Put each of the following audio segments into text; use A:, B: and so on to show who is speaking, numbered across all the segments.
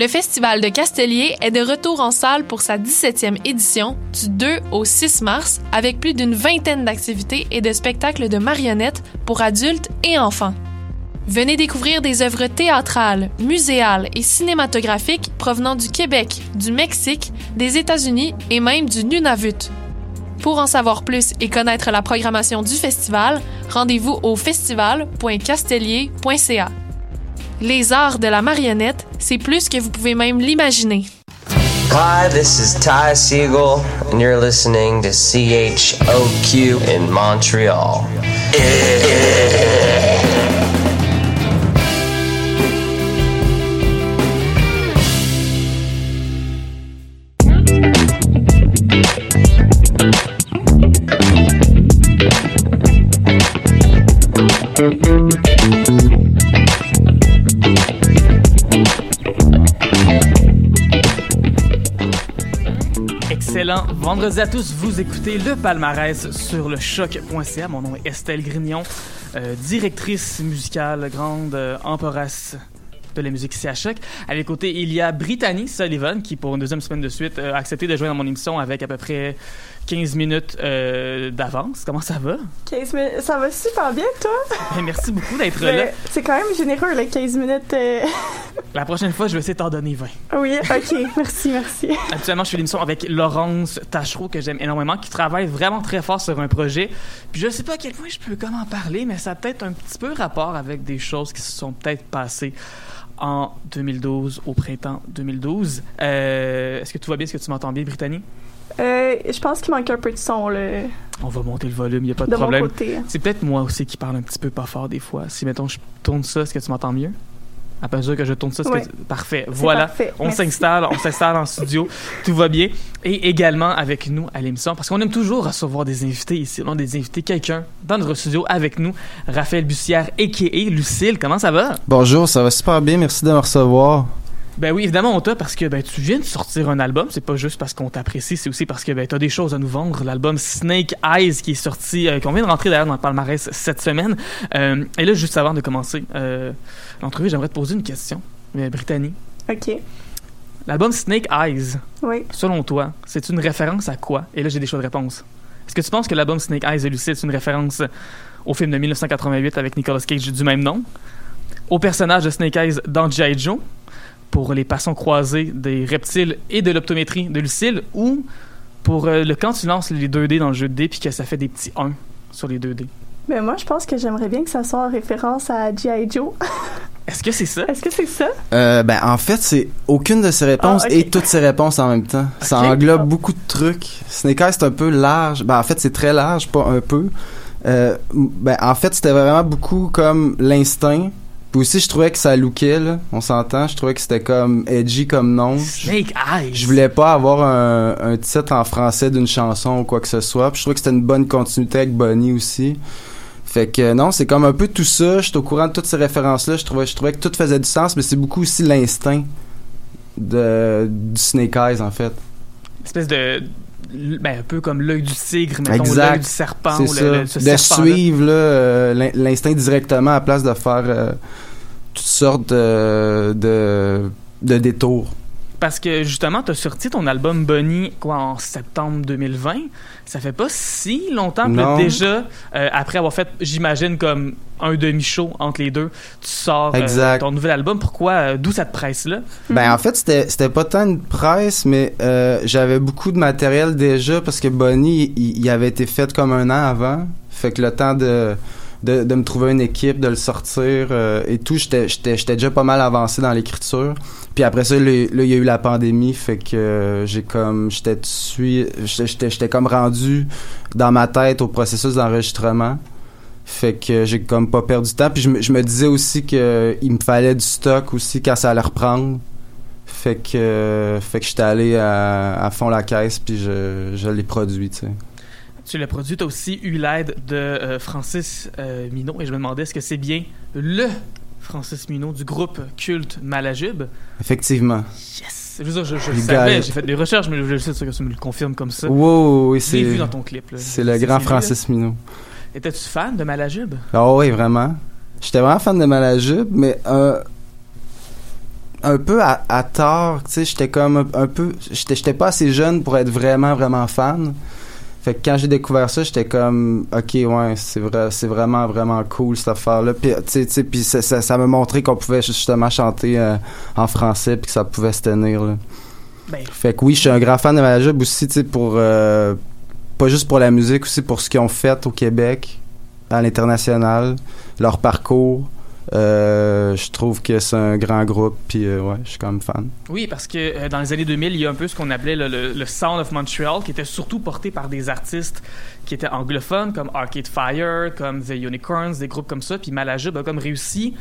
A: Le Festival de Castellier est de retour en salle pour sa 17e édition du 2 au 6 mars avec plus d'une vingtaine d'activités et de spectacles de marionnettes pour adultes et enfants. Venez découvrir des œuvres théâtrales, muséales et cinématographiques provenant du Québec, du Mexique, des États-Unis et même du Nunavut. Pour en savoir plus et connaître la programmation du festival, rendez-vous au festival.castellier.ca. Les arts de la marionnette, c'est plus que vous pouvez même l'imaginer.
B: Hi, this is Ty Siegel, and you're listening to CHOQ in Montreal.
C: Vendredi à tous, vous écoutez le palmarès sur le choc.ca. Mon nom est Estelle Grignon, euh, directrice musicale, grande euh, de la musique à Choc. À mes côtés, il y a Brittany Sullivan qui, pour une deuxième semaine de suite, euh, a accepté de jouer dans mon émission avec à peu près 15 minutes euh, d'avance. Comment ça va?
D: 15 minutes, ça va super bien, toi?
C: Ben, merci beaucoup d'être là.
D: C'est quand même généreux, les 15 minutes. euh.
C: La prochaine fois, je vais essayer de t'en donner 20.
D: Oui, ok, merci, merci.
C: Actuellement, je fais l'émission avec Laurence Tachereau, que j'aime énormément, qui travaille vraiment très fort sur un projet. Puis je sais pas à quel point je peux comment en parler, mais ça a peut-être un petit peu rapport avec des choses qui se sont peut-être passées en 2012, au printemps 2012. Euh, Est-ce que tout va bien? Est-ce que tu m'entends bien, Brittany?
D: Euh, je pense qu'il manque un peu de son, là,
C: On va monter le volume, il n'y a pas de, problème.
D: côté.
C: C'est peut-être moi aussi qui parle un petit peu pas fort des fois. Si, mettons, je tourne ça, est-ce que tu m'entends mieux? À mesure que je tourne ça,
D: Ouais.
C: que parfait. Voilà.
D: parfait,
C: On s'installe, on s'installe en studio, tout va bien. Et également avec nous à l'émission, parce qu'on aime toujours recevoir des invités ici. On a des invités, quelqu'un dans notre studio avec nous, Raphaël Bussière, a.k.a. Lucille. Comment ça va?
E: Bonjour, ça va super bien, merci de me recevoir.
C: Ben oui, évidemment, on t'a parce que ben, tu viens de sortir un album. C'est pas juste parce qu'on t'apprécie, c'est aussi parce que ben, t'as des choses à nous vendre. L'album Snake Eyes qui est sorti, euh, qu'on vient de rentrer d'ailleurs dans le palmarès cette semaine. Euh, et là, juste avant de commencer euh, l'entrevue, j'aimerais te poser une question. Euh, Brittany,
D: Ok,
C: l'album Snake Eyes,
D: oui.
C: selon toi, c'est une référence à quoi? Et là, j'ai des choix de réponse. Est-ce que tu penses que l'album Snake Eyes de Lucille, c'est une référence au film de 1988 avec Nicolas Cage du même nom? Au personnage de Snake Eyes dans G.I. Joe? Pour les passants croisés des reptiles et de l'optométrie de Lucille? Ou pour euh, le quand tu lances les 2D dans le jeu de dés puis que ça fait des petits 1 sur les 2D?
D: Mais moi, je pense que j'aimerais bien que ça soit en référence à G.I. Joe.
C: Est-ce que c'est ça?
D: Est-ce que c'est ça?
E: Euh, ben, en fait, c'est aucune de ces réponses
D: Ah,
E: et toutes ces réponses en même temps. Ça englobe beaucoup de trucs. Snake Eyes, c'est un peu large. Ben, en fait, c'est très large, pas un peu. Euh, ben, en fait, c'était vraiment beaucoup comme l'instinct. Puis aussi, je trouvais que ça lookait, là. On s'entend. Je trouvais que c'était comme edgy comme nom. Je,
C: Snake Eyes!
E: je voulais pas avoir un, un titre en français d'une chanson ou quoi que ce soit. Puis je trouvais que c'était une bonne continuité avec Bonnie aussi. Fait que non, c'est comme un peu tout ça. J'étais au courant de toutes ces références-là. Je trouvais, je trouvais que tout faisait du sens, mais c'est beaucoup aussi l'instinct de du Snake Eyes en fait.
C: espèce de ben, un peu comme l'œil du tigre, mettons, l'œil du serpent.
E: c'est
C: ou
E: ça.
C: le- le- ce
E: de suivre là, euh, l'in- l'instinct directement à la place de faire euh, toutes sortes de, de de détours.
C: Parce que justement, tu as sorti ton album Bonnie quoi, en septembre 2020. Ça fait pas si longtemps.
E: Non.
C: déjà, euh, après avoir fait, j'imagine, comme un demi-show entre les deux, tu sors euh, ton nouvel album. Pourquoi? euh, D'où cette presse-là?
E: Ben en fait c'était pas tant une presse mais euh, j'avais beaucoup de matériel déjà parce que Bonnie il, il avait été fait comme un an avant fait que le temps de de, de me trouver une équipe de le sortir euh, et tout. J'étais j'étais j'étais déjà pas mal avancé dans l'écriture. Puis après ça là, il y a eu la pandémie fait que euh, j'ai comme j'étais j'étais j'étais comme rendu dans ma tête au processus d'enregistrement. Fait que j'ai comme pas perdu de temps. Puis je me, je me disais aussi que il me fallait du stock aussi quand ça allait reprendre. Fait que, fait que j'étais allé à, à fond la caisse, puis je, je l'ai produit, tu sais.
C: Tu l'as produit, tu as aussi eu l'aide de euh, Francis euh, Minot, et je me demandais est-ce que c'est bien le Francis Minot du groupe culte Malajube?
E: Effectivement.
C: Yes! Je, le savais, j'ai fait des recherches, mais je sais que tu me le confirmes comme ça.
E: Wow, oui, c'est
C: vu dans ton clip.
E: c'est le grand
C: là.
E: Francis Minot.
C: Étais-tu fan de Malajube?
E: Ah oui, vraiment. J'étais vraiment fan de Malajube, mais euh, un peu à, à tort, tu sais, j'étais comme un, un peu... J'étais j'étais pas assez jeune pour être vraiment, vraiment fan. Fait que quand j'ai découvert ça, j'étais comme, ok, ouais, c'est vrai, c'est vraiment, vraiment cool cette affaire-là. Puis, tu sais, puis ça, ça, ça m'a montré qu'on pouvait justement chanter euh, en français, puis que ça pouvait se tenir. Là.
C: Ben,
E: Fait que oui, je suis un grand fan de Malajube aussi, tu sais, pour euh, pas juste pour la musique, aussi pour ce qu'ils ont fait au Québec, à l'international, leur parcours. Euh, je trouve que c'est un grand groupe, puis euh, ouais, je suis quand même fan.
C: Oui, parce que euh, dans les années 2000, il y a un peu ce qu'on appelait le, Sound of Montreal, qui était surtout porté par des artistes qui étaient anglophones, comme Arcade Fire, comme The Unicorns, des groupes comme ça. Puis Malajube a comme réussi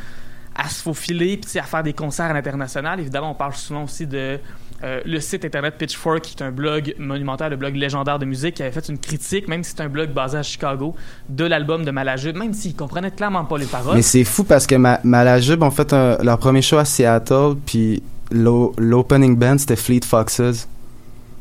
C: à se faufiler, puis à faire des concerts à l'international. Évidemment, on parle souvent aussi de euh, le site internet Pitchfork, qui est un blog monumental, le blog légendaire de musique, qui avait fait une critique, même si c'est un blog basé à Chicago, de l'album de Malajube, même s'ils comprenaient clairement pas les paroles.
E: Mais c'est fou parce que ma, Malajube ont fait leur premier show à Seattle, puis l'o- l'opening band c'était Fleet Foxes,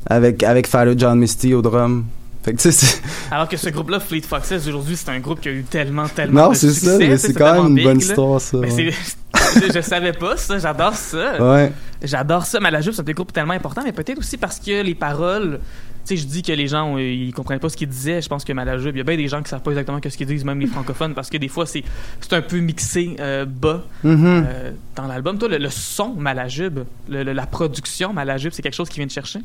E: avec, avec John Misty au drum. Fait que
C: Alors que ce groupe-là, Fleet Foxes, aujourd'hui, c'est un groupe qui a eu tellement, tellement
E: non, c'est ça, mais c'est quand même une
C: big,
E: bonne
C: là.
E: histoire, ça.
C: Mais
E: ouais.
C: je, je savais pas ça, j'adore ça.
E: Ouais.
C: J'adore ça. Malajube, c'est un des groupes tellement important, mais peut-être aussi parce que les paroles. Tu sais, je dis que les gens, euh, ils comprennent pas ce qu'ils disaient. Je pense que Malajube, il y a bien des gens qui savent pas exactement ce qu'ils disent, même les francophones, parce que des fois, c'est c'est un peu mixé euh, bas
E: Mhm.
C: euh, dans l'album. Toi, le, le son le- le- la production Malajube, c'est quelque chose qui vient de chercher?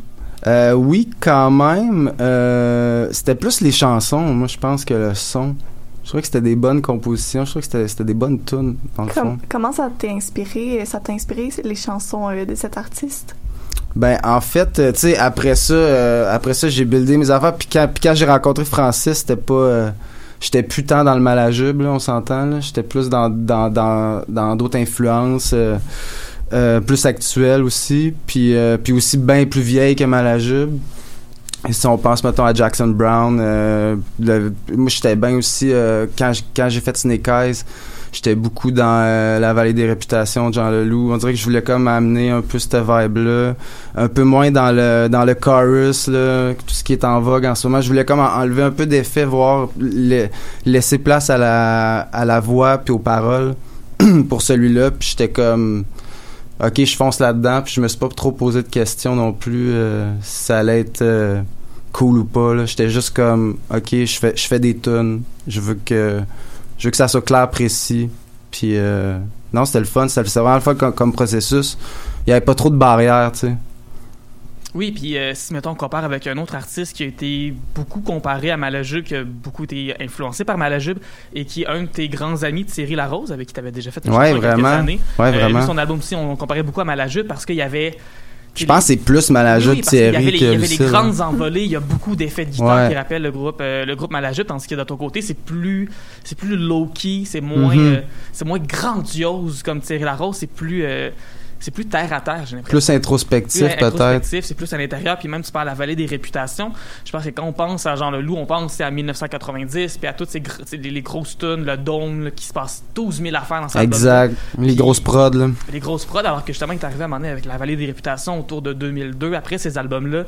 E: Euh, oui, quand même. Euh, c'était plus les chansons, moi, je pense, que le son. Je trouvais que c'était des bonnes compositions. Je trouvais que c'était- c'était des bonnes tunes, dans le fond.
D: Comment ça t'a inspiré? Ça t'a inspiré les chansons euh, de cet artiste?
E: Ben, en fait, euh, tu sais, après ça, euh, après ça, j'ai buildé mes affaires. Puis quand, quand j'ai rencontré Francis, c'était pas... euh, J'étais plus tant dans le malajube, on s'entend. là. J'étais plus dans dans dans dans d'autres influences, plus actuelles aussi. Puis puis aussi bien plus vieilles que malajube. Et si on pense, mettons, à Jackson Brown, moi, j'étais bien aussi, quand, quand j'ai fait Snake Eyes, j'étais beaucoup dans euh, la vallée des réputations de Jean Leloup. On dirait que je voulais comme amener un peu cette vibe-là, un peu moins dans le dans le chorus, là, tout ce qui est en vogue en ce moment. Je voulais comme en- enlever un peu d'effet, voir, laisser place à la, à la voix puis aux paroles pour celui-là. Puis j'étais comme... Ok, je fonce là-dedans, puis je me suis pas trop posé de questions non plus euh, si ça allait être euh, cool ou pas. J'étais juste comme, ok, je fais, je fais des tunes, je veux que, je veux que ça soit clair, précis. Puis euh, non, c'était le fun, c'était vraiment le fun comme, comme processus. Il y avait pas trop de barrières, tu sais.
C: Oui, puis euh, si, mettons, on compare avec un autre artiste qui a été beaucoup comparé à Malajube, qui a beaucoup été influencé par Malajube, et qui est un de tes grands amis, Thierry Larose, avec qui tu avais déjà fait une
E: Ouais,
C: chanson il y a quelques
E: vraiment.
C: années.
E: Ouais,
C: Euh, lui,
E: vraiment.
C: son album aussi, on, comparait beaucoup à Malajube parce qu'il y avait...
E: Je pense que c'est plus Malajube
C: Oui, y
E: Thierry
C: avait, les,
E: que
C: il y avait les grandes envolées, il y a beaucoup d'effets de guitare
E: Ouais.
C: qui rappellent le groupe, euh, le groupe Malajube, tandis que de ton côté, c'est plus, c'est plus low-key, c'est moins,
E: Mhm.
C: euh, c'est moins grandiose comme Thierry Larose, c'est plus, euh, c'est plus terre à terre, j'ai l'impression.
E: Plus introspectif,
C: Plus
E: peut-être.
C: introspectif, c'est plus à l'intérieur, puis même tu parles de la vallée des réputations. Je pense que quand on pense à Jean Leloup, on pense à 1990, puis à toutes ces gr- les, les grosses tunes, le dôme, là, qui se passe 12 000 affaires dans sa
E: Exact. Les grosses prods, là.
C: les grosses prods, alors que justement, il est arrivé à un moment donné avec La Vallée des Réputations autour de 2002, après ces albums-là.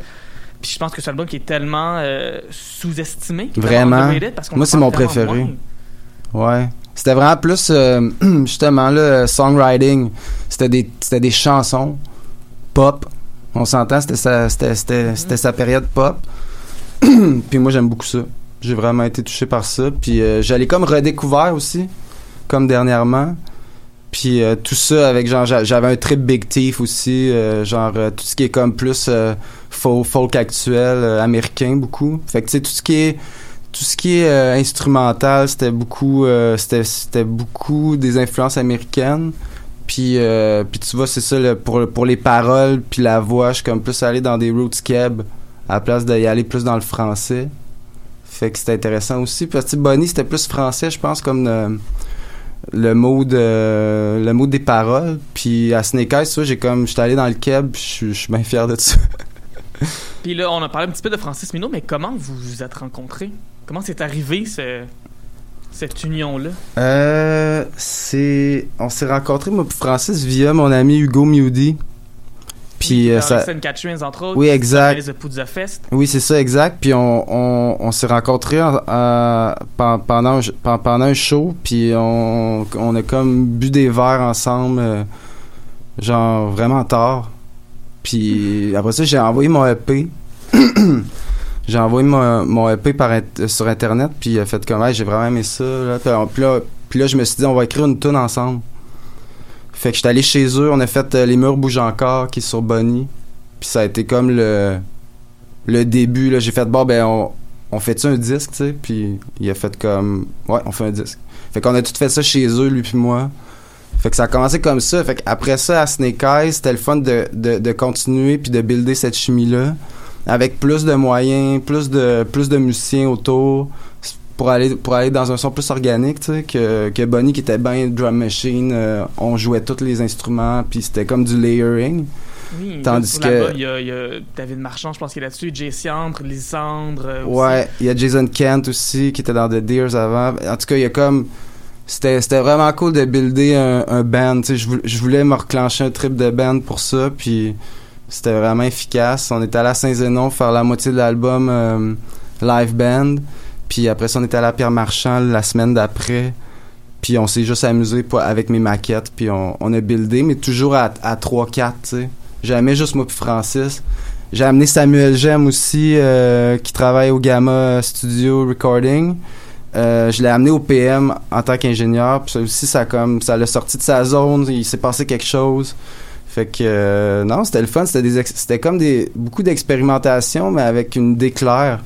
C: Puis je pense que c'est un album qui est tellement euh, sous-estimé.
E: Vraiment?
C: parce
E: Moi, c'est mon préféré.
C: moins.
E: Ouais. C'était vraiment plus, euh, justement, euh, songwriting. C'était des, c'était des chansons pop. On s'entend, c'était sa, c'était, c'était, c'était sa période pop. puis moi, j'aime beaucoup ça. J'ai vraiment été touché par ça. Puis euh, j'allais comme redécouvert aussi, comme dernièrement. Puis euh, tout ça avec genre j'a- j'avais un trip Big Thief aussi, euh, genre euh, tout ce qui est comme plus folk, actuel américain beaucoup. Fait que tu sais tout ce qui est tout ce qui est euh, instrumental, c'était beaucoup euh, c'était beaucoup des influences américaines. Puis euh, puis tu vois c'est ça le- pour pour les paroles puis la voix, je suis comme plus allé dans des roots keb à la place d'y aller plus dans le français. Fait que c'était intéressant aussi parce que Bonnie c'était plus français, je pense comme euh, le mot le mot des paroles puis à Snake Eyes j'ai comme j'étais allé dans le keb je suis bien fier de ça
C: Puis là, on a parlé un petit peu de Francis Minot, mais comment vous vous êtes rencontrés? Comment c'est arrivé ce- cette union-là?
E: euh, c'est on s'est rencontrés moi Francis via mon ami Hugo Mewdy puis euh,
C: Dans
E: ça
C: entre autres.
E: Oui, exact.
C: Les Fest.
E: Oui, c'est ça, exact. Puis on, on, on s'est rencontrés en- en- pen- pendant, un, pen- pendant un show, puis on, on a comme bu des verres ensemble, euh, genre vraiment tard. Puis après ça, j'ai envoyé mon EP. j'ai envoyé mon, EP sur Internet, puis il a fait comme, Hey, j'ai vraiment aimé ça. Là. Puis, là, puis là, je me suis dit, on va écrire une tune ensemble. Fait que j'étais allé chez eux, on a fait euh, Les murs bougent encore, qui est sur Bonnie. Puis ça a été comme le le début là j'ai fait bon ben on, on fait un disque tu sais? Puis il a fait comme ouais on fait un disque fait qu'on a tout fait ça chez eux lui puis moi fait que ça a commencé comme ça fait qu'après ça à Snake Eyes c'était le fun de, de, de continuer puis de builder cette chimie là avec plus de moyens plus de plus de musiciens autour pour aller pour aller dans un son plus organique tu sais que, que Bonnie qui était bien drum machine euh, on jouait tous les instruments puis c'était comme du layering
C: Oui,
E: Tandis que-
C: Il y, a, il y a David Marchand, je pense qu'il est là-dessus, Jay Cendre, Lysandre. euh.
E: Ouais, il y a Jason Kent aussi qui était dans The Deers avant. En tout cas, il y a comme c'était c'était vraiment cool de builder un, un band, tu sais, je voulais, je voulais me reclencher un trip de band pour ça puis c'était vraiment efficace. On était allé à Saint-Zénon faire la moitié de l'album euh, live band, puis après ça on était allé à Pierre Marchand la semaine d'après. Puis on s'est juste amusé avec mes maquettes, puis on, a buildé, mais toujours à, à 3-4, tu sais. Juste moi puis Francis. J'ai amené Samuel Gem aussi, euh, qui travaille au Gamma Studio Recording. Euh, je l'ai amené au PM en tant qu'ingénieur. Puis ça aussi, ça ça l'a sorti de sa zone. Il s'est passé quelque chose. Fait que euh, non, c'était le fun. C'était des c'était comme des beaucoup d'expérimentation, mais avec une idée claire.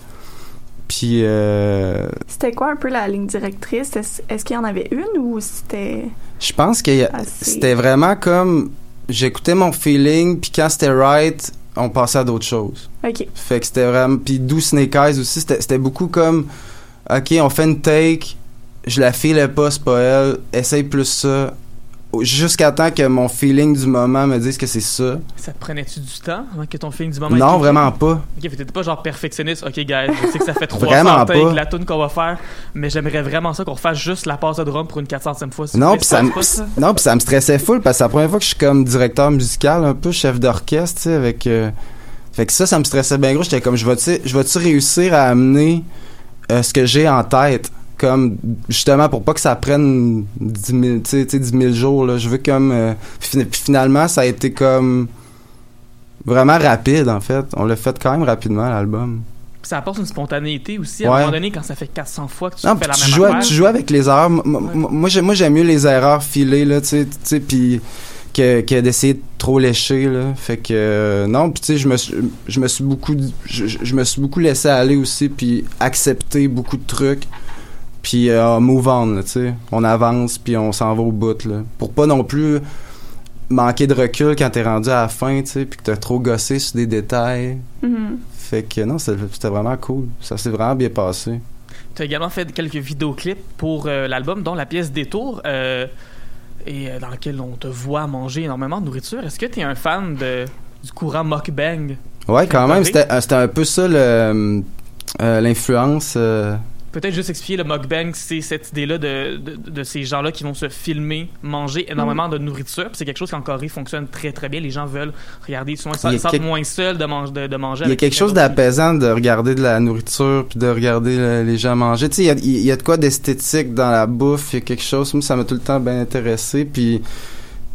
E: Puis euh,
D: C'était quoi un peu la ligne directrice? Est-ce qu'il y en avait une ou c'était
E: je pense que
D: assez...
E: c'était vraiment comme j'écoutais mon feeling. Puis quand c'était right, on passait à d'autres choses.
D: OK.
E: Fait que c'était vraiment. Puis Do Snake Eyes aussi, c'était c'était beaucoup comme. Ok, on fait une take, je la file pas, c'est pas elle, essaye plus ça. Jusqu'à temps que mon feeling du moment me dise que c'est ça.
C: Ça te prenait-tu du temps avant que ton film du moment
E: Non, vraiment pas.
C: Ok, t'étais pas genre perfectionniste. Ok, guys, je sais que ça fait 300
E: Vraiment
C: takes,
E: pas.
C: la tune qu'on va faire, mais j'aimerais vraiment ça qu'on refasse juste la passe de drum pour une 400e fois.
E: Non, puis ça, non, puis ça me stressait full parce que c'est la première fois que je suis comme directeur musical, un peu chef d'orchestre, tu sais, avec. euh, Fait que ça, ça me stressait bien gros. J'étais comme, je vais-tu je vais-tu réussir à amener euh, ce que j'ai en tête? Comme, justement, pour pas que ça prenne 10 000, tu sais, tu sais, 10 000 jours, là. Je veux comme. euh, puis finalement, ça a été comme. Vraiment rapide, en fait. On l'a fait quand même rapidement, l'album.
C: Ça apporte une spontanéité aussi. À un moment donné, quand ça fait 400 fois que tu
E: Non,
C: fais la
E: tu
C: même
E: joues,
C: affaire.
E: tu joues avec les erreurs.
C: Ouais.
E: Moi, j'aime, moi, j'aime mieux les erreurs filées, là, tu sais, puis que, que d'essayer de trop lécher, là. Fait que, euh, non, puis tu sais, je me suis, je me suis beaucoup, je me suis beaucoup laissé aller aussi, puis accepter beaucoup de trucs, puis euh, move on, tu sais. On avance, puis on s'en va au bout, là. Pour pas non plus manquer de recul quand t'es rendu à la fin, tu sais, puis que t'as trop gossé sur des détails.
D: Mhm.
E: Fait que, non, c'était vraiment cool. Ça s'est vraiment bien passé.
C: Tu as également fait quelques vidéoclips pour euh, l'album, dont la pièce Détour, euh, et euh, dans laquelle on te voit manger énormément de nourriture. Est-ce que tu es un fan de, du courant mukbang?
E: Ouais, quand
C: Préparé.
E: même, c'était c'était un peu ça le, euh, l'influence.
C: Peut-être juste expliquer le mukbang, c'est cette idée-là de, de, de ces gens-là qui vont se filmer, manger énormément
E: Mm.
C: de nourriture. C'est quelque chose qu'en Corée fonctionne très très bien. Les gens veulent regarder, ils
E: quelque-
C: moins seuls de, mange- de, de manger.
E: Il y a quelque chose d'apaisant de regarder de la nourriture puis de regarder le- les gens manger. Tu sais, il y y a de quoi d'esthétique dans la bouffe. Il y a quelque chose. Moi, ça m'a tout le temps bien intéressé. Puis,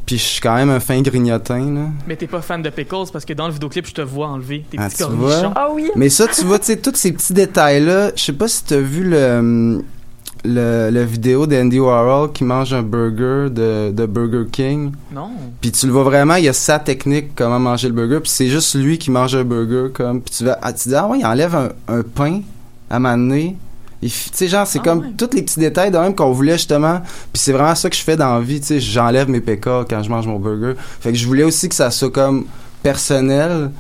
E: puis je suis quand même un fin grignotin, là.
C: Mais t'es pas fan de pickles parce que dans le vidéoclip, je te vois enlever tes
E: Ah,
C: petits
E: tu
C: cornichons.
D: Ah oui.
E: Mais ça, tu vois, tu sais, tous ces petits détails-là. Je sais pas si t'as vu le, le, le vidéo d'Andy Warhol qui mange un burger de, de Burger King.
C: Non.
E: Puis tu le vois vraiment, il y a sa technique comment manger le burger, puis c'est juste lui qui mange un burger comme puis tu vas ah, tu dis ah ouais, il enlève un, un pain à m'amener. Tu sais genre c'est
C: Ah
E: comme
C: ouais.
E: tous les petits détails de même qu'on voulait justement, puis c'est vraiment ça que je fais dans la vie, tu sais, j'enlève mes PK quand je mange mon burger. Fait que je voulais aussi que ça soit comme personnel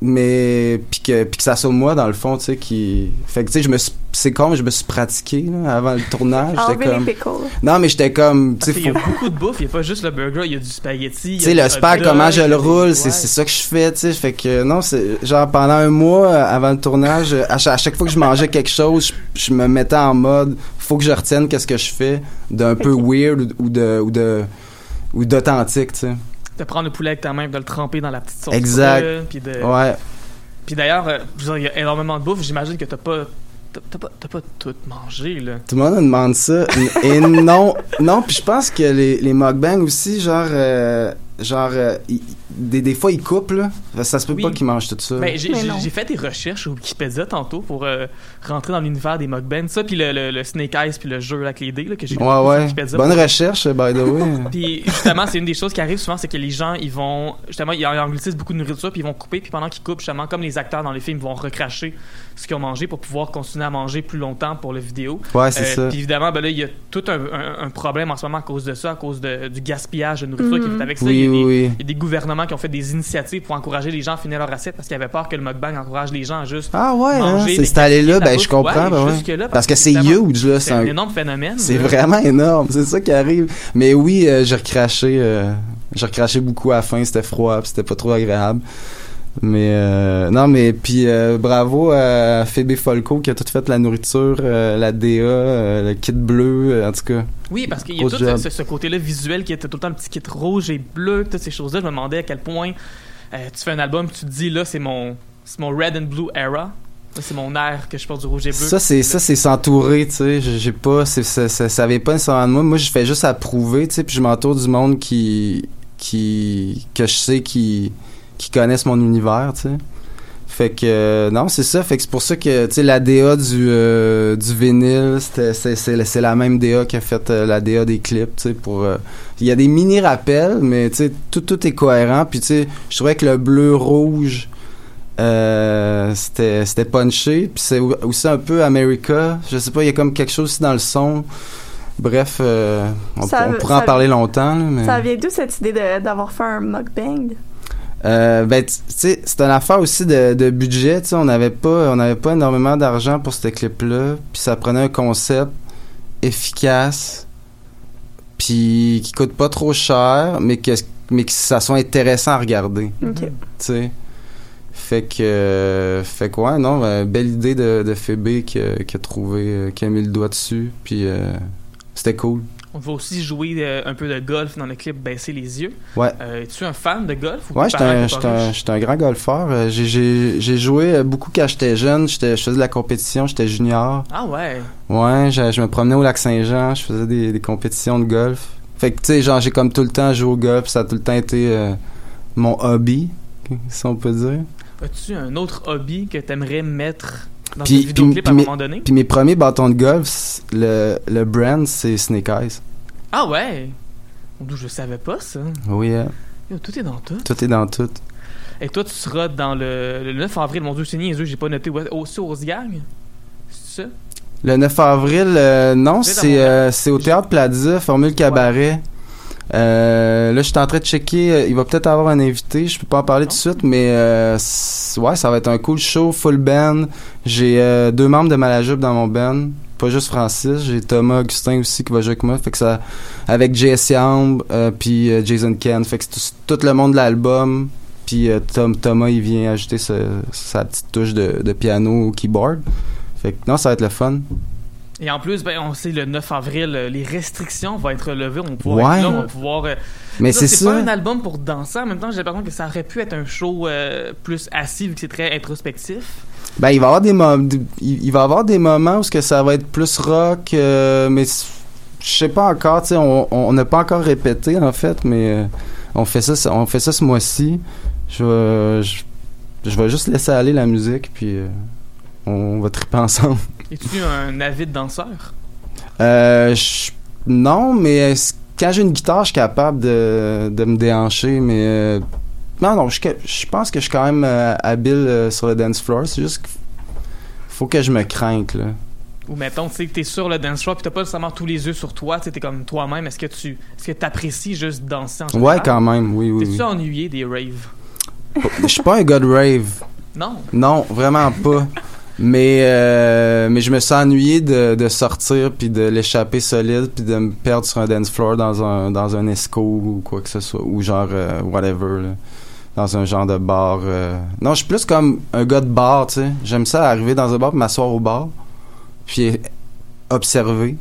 E: mais puis que puis que ça soit moi dans le fond, tu sais qui fait que tu sais je me suis c'est con, mais je me suis pratiqué là, avant le tournage. J'étais
D: Enlever les
E: comme... Non, mais j'étais comme,
C: Parce
E: sais,
C: qu'il y
E: faut-
C: a beaucoup de bouffe, il n'y a pas juste le burger, il y a du spaghetti. il
E: tu sais, le spag, comment je
C: il
E: le roule, c'est ça que je fais, tu sais. Fait que, non, c'est genre pendant un mois euh, avant le tournage, à chaque, à chaque fois que je mangeais quelque chose, je, je me mettais en mode, faut que je retienne qu'est-ce que je fais d'un peu weird ou, de, ou de, ou d'authentique, tu sais.
C: De prendre le poulet avec ta main, de le tremper dans la petite sauce.
E: Exact.
C: brune, Puis de...
E: Ouais.
C: Puis d'ailleurs, euh, je veux dire, il y a énormément de bouffe. J'imagine que t'as pas, t'as pas, pas tout mangé là.
E: Tout le monde demande ça. Et non, non, puis je pense que les, les mukbangs aussi, genre, euh, genre, euh, des, des fois ils coupent, là. Ça se peut
C: Oui.
E: pas qu'ils mangent tout ça.
C: Ben, j'ai fait des recherches au Wikipédia tantôt pour euh, rentrer dans l'univers des mukbangs. Ça, puis le, le, le Snake Eyes, puis le jeu avec les dés là, que j'ai
E: ouais,
C: sur
E: ouais.
C: Wikipédia.
E: Bonne recherche, by the way.
C: Puis justement, c'est une des choses qui arrive souvent, c'est que les gens, ils vont justement, ils engloutissent beaucoup de nourriture, puis ils vont couper, puis pendant qu'ils coupent, justement, comme les acteurs dans les films, ils vont recracher ce qu'ils ont mangé pour pouvoir continuer à manger plus longtemps pour le vidéo.
E: Ouais, c'est
C: Euh,
E: ça.
C: Puis évidemment, ben là, il y a tout un, un- un problème en ce moment à cause de ça, à cause de- du gaspillage de nourriture qui est
D: Mhm.
C: fait avec ça. il, y
E: Oui,
C: a
E: oui,
C: des,
E: oui.
C: il y a des gouvernements qui ont fait des initiatives pour encourager les gens à finir leur assiette parce qu'ils avaient peur que le mukbang encourage les gens à juste
E: Ah ouais, hein, c'est
C: de la
E: ben je comprends, ben ouais. Parce que c'est huge, là.
C: C'est un
E: un-
C: énorme phénomène.
E: C'est
C: là.
E: vraiment énorme, c'est ça qui arrive. Mais oui, euh, j'ai recraché, euh, j'ai recraché beaucoup à la fin, c'était froid, c'était pas trop agréable. Mais euh, non, mais puis euh, bravo à Phoebe Folco qui a tout fait la nourriture, euh, la DA, euh, le kit bleu, en tout cas.
C: Oui, parce qu'il y a tout ce, ce côté-là visuel qui était tout le temps le petit kit rouge et bleu, toutes ces choses-là. Je me demandais à quel point tu fais un album, tu te dis là, c'est mon, c'est mon red and blue era. C'est mon air que je porte du rouge et bleu.
E: Ça c'est ça c'est s'entourer, tu sais. J'ai pas, ça, ça, ça avait pas nécessairement de moi. Moi, je fais juste approuver, tu sais, puis je m'entoure du monde qui qui que je sais qui qui connaissent mon univers, tu sais. Fait que euh, non, c'est ça. Fait que c'est pour ça que tu sais la DA du euh, du vinyle, c'était c'est la même DA qui a fait euh, la DA des clips, tu sais pour il y a des mini rappels mais tu sais tout tout est cohérent puis tu sais je trouvais que le bleu rouge c'était c'était punché puis c'est au- aussi un peu America, je sais pas, il y a comme quelque chose aussi dans le son. Bref, euh, on,
D: Ça-
E: on pourrait en parler longtemps là, mais
D: Ça vient d'où cette idée d'avoir fait un mukbang?
E: Euh, ben, tu sais, c'est une affaire aussi de, de budget. Tu sais, on n'avait pas, on n'avait pas énormément d'argent pour ce clip-là. Puis ça prenait un concept efficace, puis qui coûte pas trop cher, mais que, mais que ça soit intéressant à regarder.
D: Ok.
E: Tu sais. Fait que, euh, fait que ouais, non, euh, belle idée de, de Phoebe qui, a- qui a trouvé, qui a mis le doigt dessus. Puis euh, c'était cool.
C: On va aussi jouer euh, un peu de golf dans le clip Baisser les yeux.
E: Ouais.
C: Euh, Es-tu un fan de golf ou
E: Ouais, j'étais un, grand golfeur. Euh, j'ai- joué euh, beaucoup quand j'étais jeune. Je faisais de la compétition, j'étais junior.
C: Ah ouais.
E: Ouais, je, je me promenais au lac Saint-Jean, je faisais des, des compétitions de golf. Fait que, tu sais, genre, j'ai comme tout le temps joué au golf, ça a tout le temps été euh, mon hobby, si on peut dire.
C: As-tu un autre hobby que t'aimerais mettre dans
E: Puis-
C: vidéoclip à un moment donné?
E: Puis mes premiers bâtons de golf, le, le brand, c'est Snake Eyes.
C: Ah ouais? Je savais pas ça.
E: Oui,
C: Yo, tout est dans tout.
E: tout est dans tout.
C: Et toi, tu seras dans le, le 9 avril. Mon Dieu, c'est niaiseux, j'ai pas noté. Où- Aussi aux Gang? C'est ça?
E: Le 9 avril, euh, non,
C: C'est
E: euh, au Théâtre Plaza, Formule Cabaret. Euh, là, je suis en train de checker. euh, Il va peut-être avoir un invité. Je peux pas en parler tout de suite, mais euh, ouais, ça va être un cool show, full band. J'ai euh, deux membres de Malajube dans mon band. Pas juste Francis, j'ai Thomas Augustin aussi qui va jouer avec moi. Fait que ça, avec Jesse Amb, euh, puis euh, Jason Ken. Fait que c'est tout, tout le monde de l'album. Puis euh, Tom, Thomas, il vient ajouter sa, sa petite touche de, de piano au keyboard. Fait que non, ça va être le fun.
C: Et en plus, ben, on sait le 9 avril, les restrictions vont être levées. On va pouvoir
E: Ouais.
C: être là, on va pouvoir. euh,
E: Mais
C: ça,
E: c'est
C: c'est pas un album pour danser. En même temps, j'ai l'impression que ça aurait pu être un show euh, plus assis vu que c'est très introspectif.
E: Ben, il va y avoir des moments, il va avoir des moments où ce que ça va être plus rock, euh, mais je sais pas encore, tu sais, on n'a pas encore répété en fait, mais euh, on fait ça, on fait ça ce mois-ci. Je vais, je, je vais juste laisser aller la musique, puis euh, on va triper ensemble.
C: Es-tu un avide danseur?
E: Euh, je- non, mais quand j'ai une guitare, je suis capable de, de me déhancher, mais euh, non, non, je, je pense que je suis quand même euh, habile euh, sur le dance floor. C'est juste qu'il faut que je me crainte, là.
C: Ou mettons, tu sais, que t'es sur le dance floor puis t'as pas nécessairement tous les yeux sur toi, tu t'es comme toi-même. Est-ce que tu est-ce que t'apprécies juste danser en général?
E: Ouais, quand même, oui, oui.
C: T'es-tu
E: oui.
C: ennuyé des raves?
E: Je suis pas un gars de rave.
C: Non?
E: Non, vraiment pas. Mais, euh, mais je me suis ennuyé de, de sortir puis de l'échapper solide puis de me perdre sur un dance floor dans un, dans un esco ou quoi que ce soit. Ou genre, euh, whatever, là. Dans un genre de bar. euh. Non, je suis plus comme un gars de bar, tu sais. J'aime ça arriver dans un bar puis m'asseoir au bar puis observer.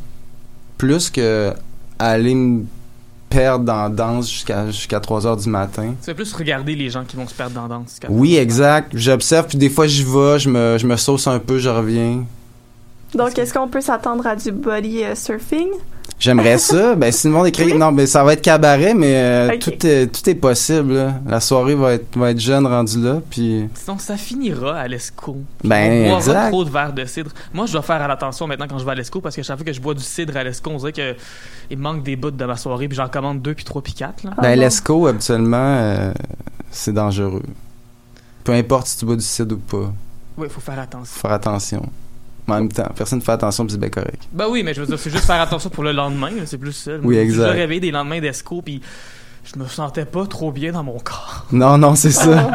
E: Plus que aller me perdre dans la danse jusqu'à jusqu'à 3 heures du matin.
C: Tu plus regarder les gens qui vont se perdre dans la danse.
E: Oui, exact. J'observe, puis des fois j'y vais, je me, je me sauce un peu, je reviens.
D: Donc, est-ce qu'on peut s'attendre à du body euh, surfing?
E: J'aimerais ça. Ben, si le monde écrit,
D: Oui.
E: non, ben, ça va être cabaret, mais euh, tout, est, tout est possible. là. La soirée va être, va être jeune rendue là, puis
C: Sinon, ça finira à l'ESCO.
E: Ben,
C: on boira
E: exact.
C: trop de verres de cidre. Moi, je dois faire attention maintenant quand je vais à l'ESCO parce que chaque fois que je bois du cidre à l'ESCO, on dirait que il me manque des bouts de ma soirée puis j'en commande deux puis trois puis quatre. Là.
D: Ah
E: ben,
D: bon?
E: l'esco, habituellement, euh, c'est dangereux. Peu importe si tu bois du cidre ou pas.
C: Oui, il faut faire attention.
E: Faut faire attention. En même temps, personne ne fait attention, puis c'est bien correct.
C: Ben oui, mais je veux dire, c'est juste faire attention pour le lendemain. C'est plus ça.
E: Oui,
C: Je
E: exact.
C: me réveillé des lendemains d'ESCO puis je me sentais pas trop bien dans mon corps.
E: Non, non, c'est ça.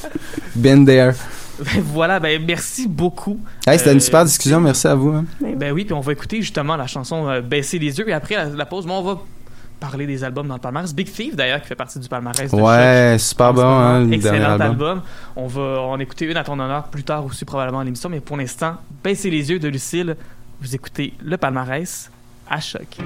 E: Been there.
C: Ben voilà, ben merci beaucoup.
E: Hey, c'était
C: Euh,
E: une super discussion, merci à vous. hein.
C: Ben oui, puis on va écouter justement la chanson euh, Baisser les yeux et après la, la pause, moi, on va parler des albums dans le palmarès. Big Thief d'ailleurs qui fait partie du palmarès de Choc.
E: Ouais, super bon, hein, le
C: Excellent
E: dernier album.
C: album. On va en écouter une à ton honneur plus tard aussi probablement à l'émission, mais pour l'instant, baissez les yeux de Lucille. Vous écoutez le palmarès à choc.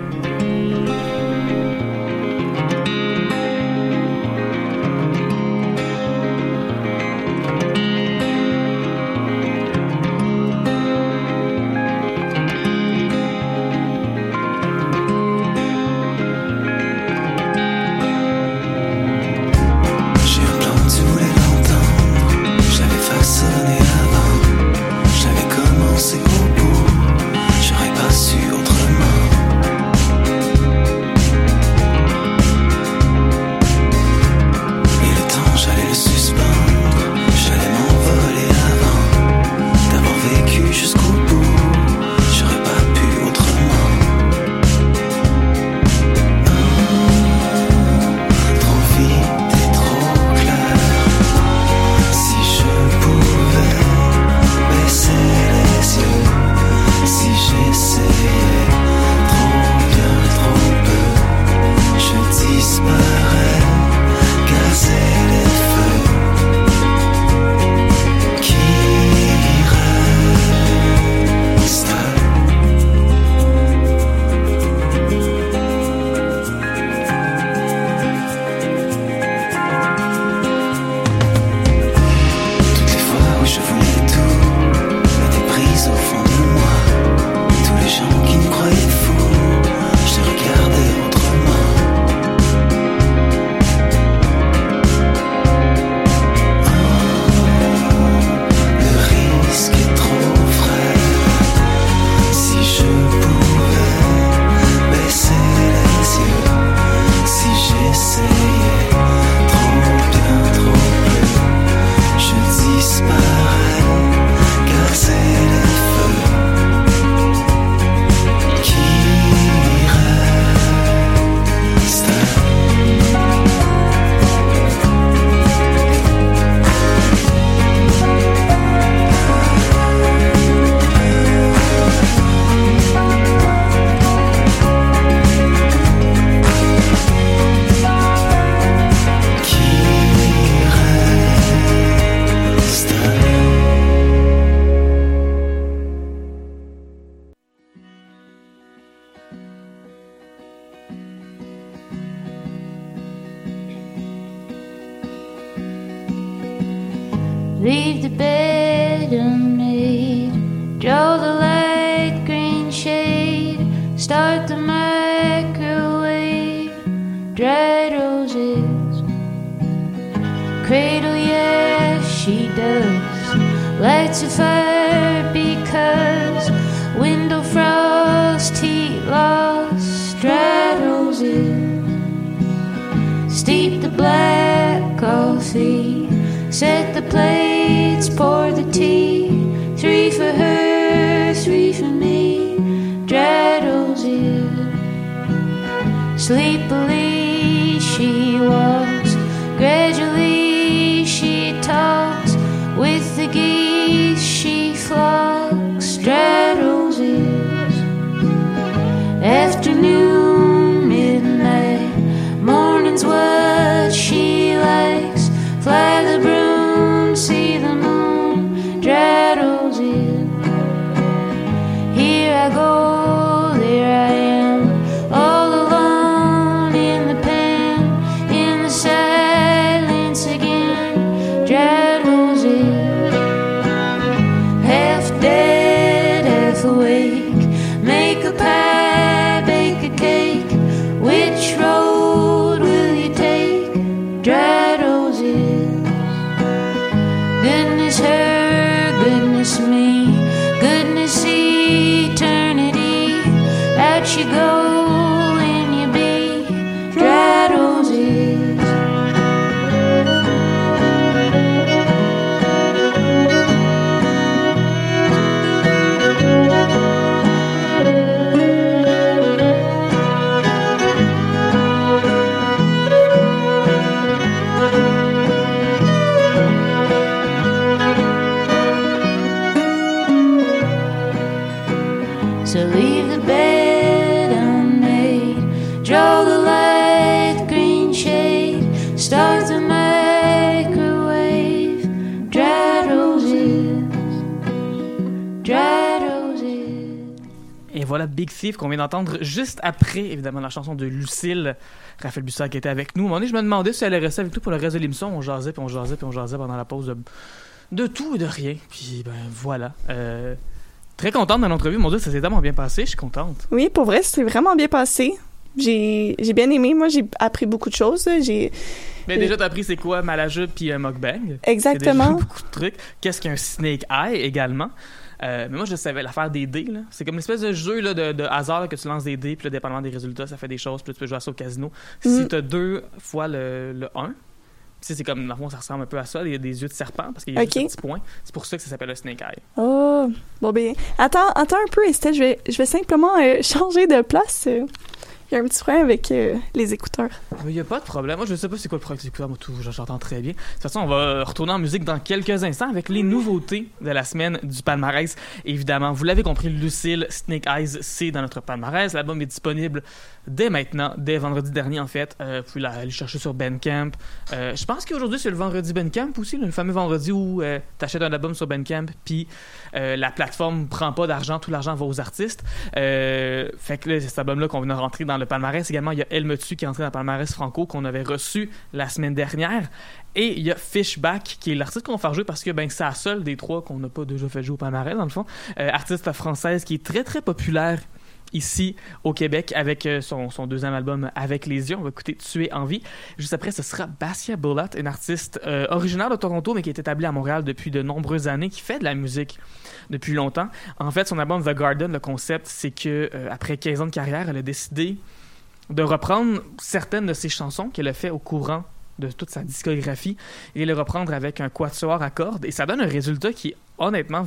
F: J'essayais trop
G: Cradle, yes, she does. Lights a fire because window frost, heat loss. Dried roses. Steep the black coffee. Set the plates, pour the tea. Three for her, three for me. Dried roses. Sleepily leave the bed unmade, draw the light green shade, start the microwave, dried roses, dried roses.
C: Et voilà Big Thief qu'on vient d'entendre juste après, évidemment, la chanson de Lucille, Raphaël Bussard qui était avec nous. À un moment donné, je me demandais si elle allait rester avec nous pour le reste de l'émission. On jasait, puis on jasait, puis on jasait pendant la pause de, de tout et de rien. Puis ben voilà. Euh, très contente de l'entrevue. Mon Dieu, ça s'est tellement bien passé. Je suis contente.
D: Oui, pour vrai, c'est vraiment bien passé. J'ai j'ai bien aimé. Moi, j'ai appris beaucoup de choses. J'ai
C: Mais déjà, t'as appris c'est quoi Malaja puis un mukbang? C'est déjà
D: exactement.
C: beaucoup de trucs. Qu'est-ce qu'un snake eye également? Euh, mais moi, je savais l'affaire des dés. C'est comme une espèce de jeu là, de, de hasard que tu lances des dés, puis là, dépendamment des résultats, ça fait des choses, puis là, tu peux jouer à ça au casino. Si
D: Mhm.
C: tu as deux fois le, le 1, tu sais, c'est comme, dans le fond, ça ressemble un peu à ça, il y a des yeux de serpent, parce qu'il y a
D: Ok.
C: juste un petit point. C'est pour ça que ça s'appelle le snake eye.
D: Oh, bon ben, attends, attends un peu, Estelle. Je vais, je vais simplement euh, changer de place. Y a un petit problème avec euh, les écouteurs.
C: Il n'y a pas de problème. Moi, je sais pas c'est quoi le problème avec les écouteurs, moi, tout, j'entends très bien. De toute façon, on va retourner en musique dans quelques instants avec les nouveautés de la semaine du palmarès. Évidemment, vous l'avez compris, Lucille Snake Eyes, c'est dans notre palmarès. L'album est disponible dès maintenant, dès vendredi dernier, en fait. Euh, vous pouvez aller chercher sur Bandcamp. Euh, je pense qu'aujourd'hui, c'est le vendredi Bandcamp aussi, le fameux vendredi où euh, tu achètes un album sur Bandcamp, puis euh, la plateforme prend pas d'argent, tout l'argent va aux artistes. Fait que là, cet album-là qu'on vient de rentrer dans le palmarès. Également, il y a Elle me tue qui est entré dans le palmarès franco qu'on avait reçu la semaine dernière. Et il y a Fishback qui est l'artiste qu'on va faire jouer parce que ben, c'est la seule des trois qu'on n'a pas déjà fait jouer au palmarès, dans le fond. Euh, artiste française qui est très très populaire ici au Québec avec euh, son, deuxième album Avec les yeux. On va écouter Tuer en vie. Juste après, ce sera Basia Bullet, une artiste euh, originaire de Toronto mais qui est établie à Montréal depuis de nombreuses années, qui fait de la musique depuis longtemps. En fait, son album The Garden, le concept, c'est que euh, après 15 ans de carrière, elle a décidé de reprendre certaines de ses chansons qu'elle a fait au courant de toute sa discographie et les reprendre avec un quatuor à cordes et ça donne un résultat qui est honnêtement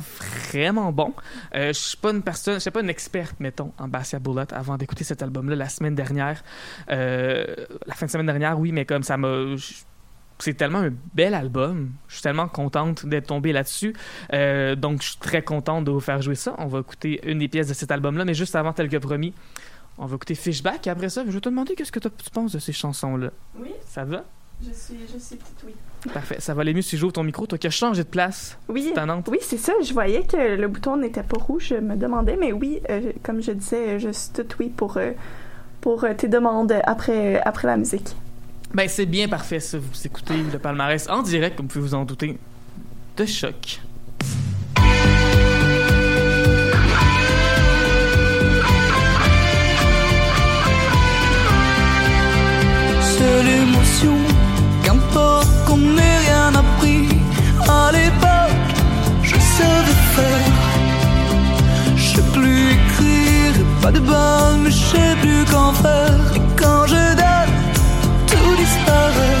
C: vraiment bon. Euh, je suis pas une personne, je suis pas une experte mettons en Bassia Bullet avant d'écouter cet album là la semaine dernière, Euh, la fin de semaine dernière oui mais comme ça m'a c'est tellement un bel album. Je suis tellement contente d'être tombée là-dessus. Euh, donc, je suis très contente de vous faire jouer ça. On va écouter une des pièces de cet album-là, mais juste avant, tel que promis, on va écouter Fishback. Et après ça, je vais te demander qu'est-ce que tu penses de ces chansons-là.
D: Oui,
C: Ça va?
D: Je suis, je suis petite, oui.
C: Parfait. Ça va aller mieux si j'ouvre ton micro. Toi qui as changé de place.
D: Oui,
C: Tannante.
D: oui c'est ça. Je voyais que le bouton n'était pas rouge. Je me demandais, mais oui, euh, comme je disais, je suis toute oui pour, euh, pour euh, tes demandes après, après la musique.
C: Ben, c'est bien parfait, ça. Vous écoutez le palmarès en direct, comme vous pouvez vous en douter, de choc.
H: L'émotion, qu'importe qu'on n'ait rien appris. À l'époque, je savais faire. Je sais plus écrire, pas de mais je sais plus qu'en faire. Et quand je donne, tout disparaît.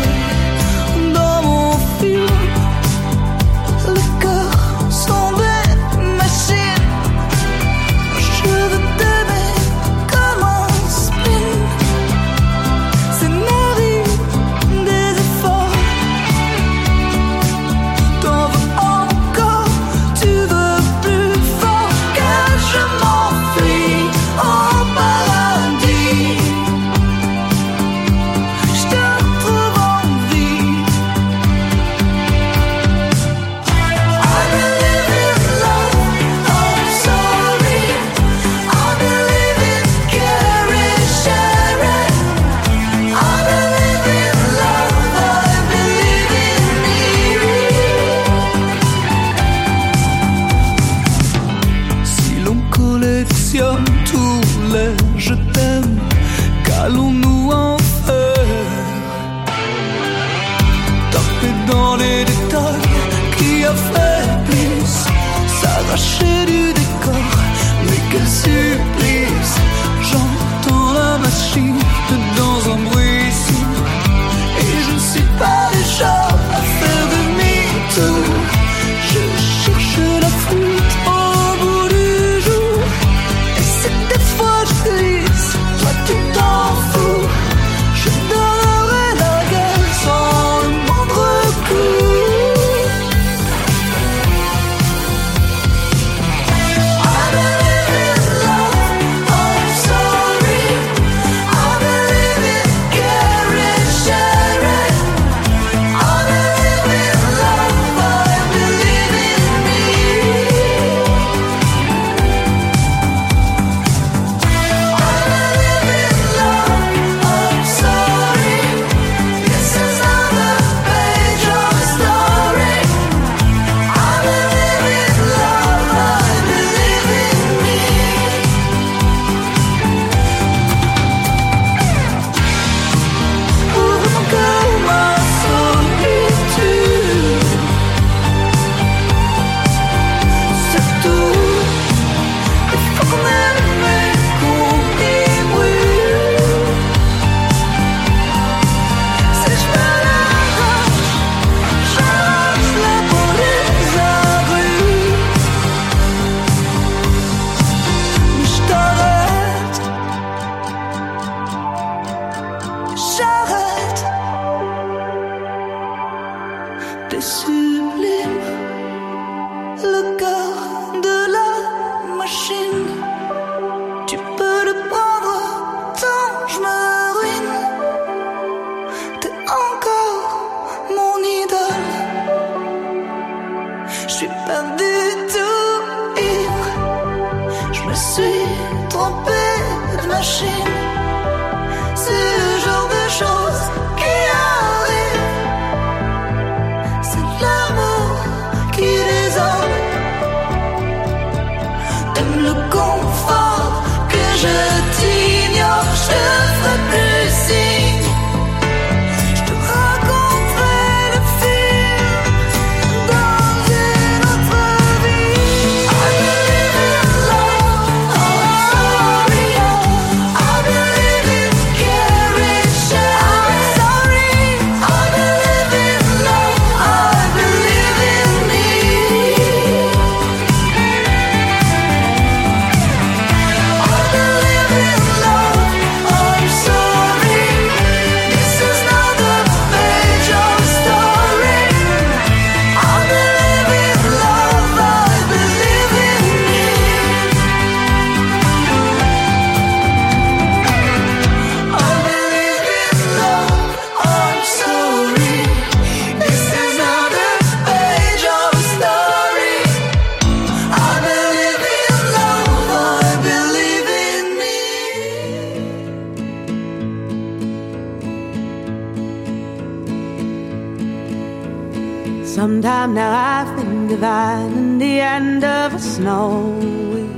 I: time now I've been in the end of a snowy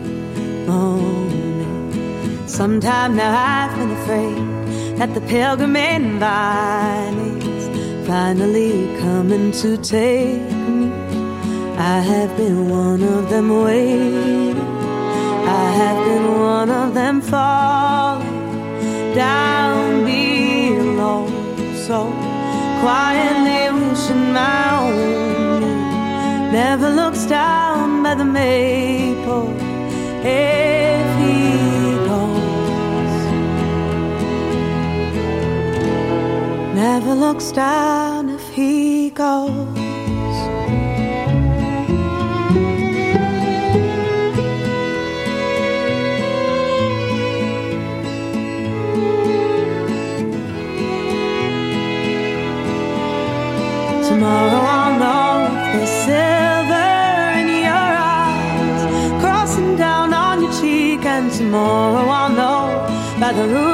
I: morning. Sometime now I've been afraid that the pilgrim invite finally coming to take me. I have been one of them waiting. I have been one of them falling down below. So quietly wishing my own never looks down by the maple if he goes. Never looks down if he goes. tomorrow oh, I'll know by the